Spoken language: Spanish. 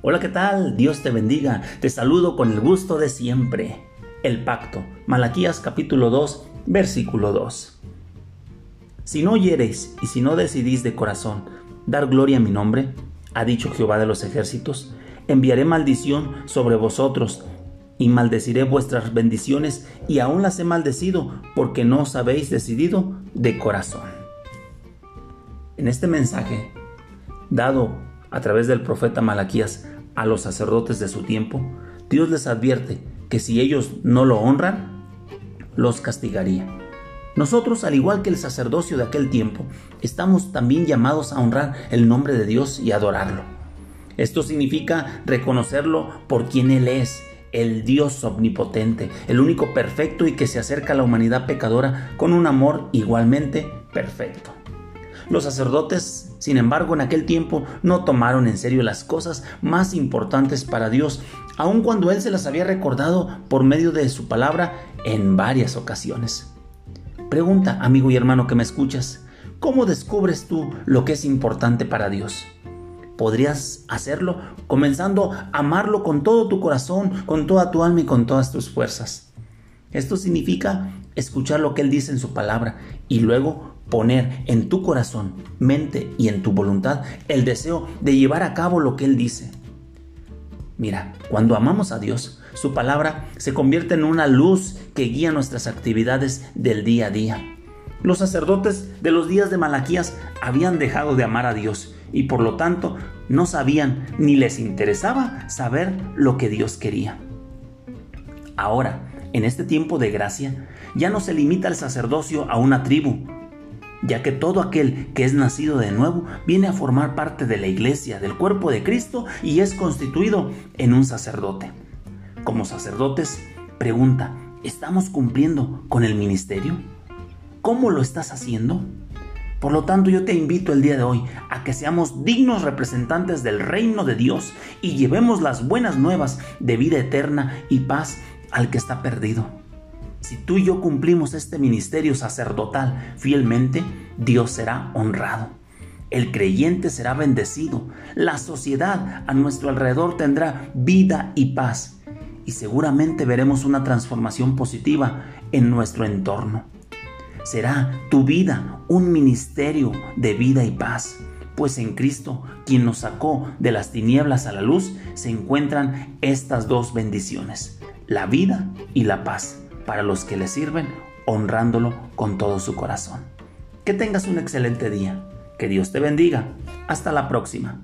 Hola, ¿qué tal? Dios te bendiga. Te saludo con el gusto de siempre. El pacto. Malaquías capítulo 2, versículo 2. Si no oyereis y si no decidís de corazón dar gloria a mi nombre, ha dicho Jehová de los ejércitos, enviaré maldición sobre vosotros y maldeciré vuestras bendiciones y aún las he maldecido porque no os habéis decidido de corazón. En este mensaje, dado a través del profeta Malaquías a los sacerdotes de su tiempo, Dios les advierte que si ellos no lo honran, los castigaría. Nosotros, al igual que el sacerdocio de aquel tiempo, estamos también llamados a honrar el nombre de Dios y adorarlo. Esto significa reconocerlo por quien Él es, el Dios omnipotente, el único perfecto y que se acerca a la humanidad pecadora con un amor igualmente perfecto. Los sacerdotes, sin embargo, en aquel tiempo no tomaron en serio las cosas más importantes para Dios, aun cuando Él se las había recordado por medio de su palabra en varias ocasiones. Pregunta, amigo y hermano que me escuchas, ¿cómo descubres tú lo que es importante para Dios? Podrías hacerlo comenzando a amarlo con todo tu corazón, con toda tu alma y con todas tus fuerzas. Esto significa escuchar lo que Él dice en su palabra y luego poner en tu corazón, mente y en tu voluntad el deseo de llevar a cabo lo que Él dice. Mira, cuando amamos a Dios, su palabra se convierte en una luz que guía nuestras actividades del día a día. Los sacerdotes de los días de Malaquías habían dejado de amar a Dios y por lo tanto no sabían ni les interesaba saber lo que Dios quería. Ahora, en este tiempo de gracia, ya no se limita el sacerdocio a una tribu, ya que todo aquel que es nacido de nuevo viene a formar parte de la iglesia, del cuerpo de Cristo y es constituido en un sacerdote. Como sacerdotes, pregunta, ¿estamos cumpliendo con el ministerio? ¿Cómo lo estás haciendo? Por lo tanto, yo te invito el día de hoy a que seamos dignos representantes del reino de Dios y llevemos las buenas nuevas de vida eterna y paz al que está perdido. Si tú y yo cumplimos este ministerio sacerdotal fielmente, Dios será honrado. El creyente será bendecido. La sociedad a nuestro alrededor tendrá vida y paz. Y seguramente veremos una transformación positiva en nuestro entorno. Será tu vida un ministerio de vida y paz pues en Cristo, quien nos sacó de las tinieblas a la luz, se encuentran estas dos bendiciones, la vida y la paz para los que le sirven, honrándolo con todo su corazón. Que tengas un excelente día. Que Dios te bendiga. Hasta la próxima.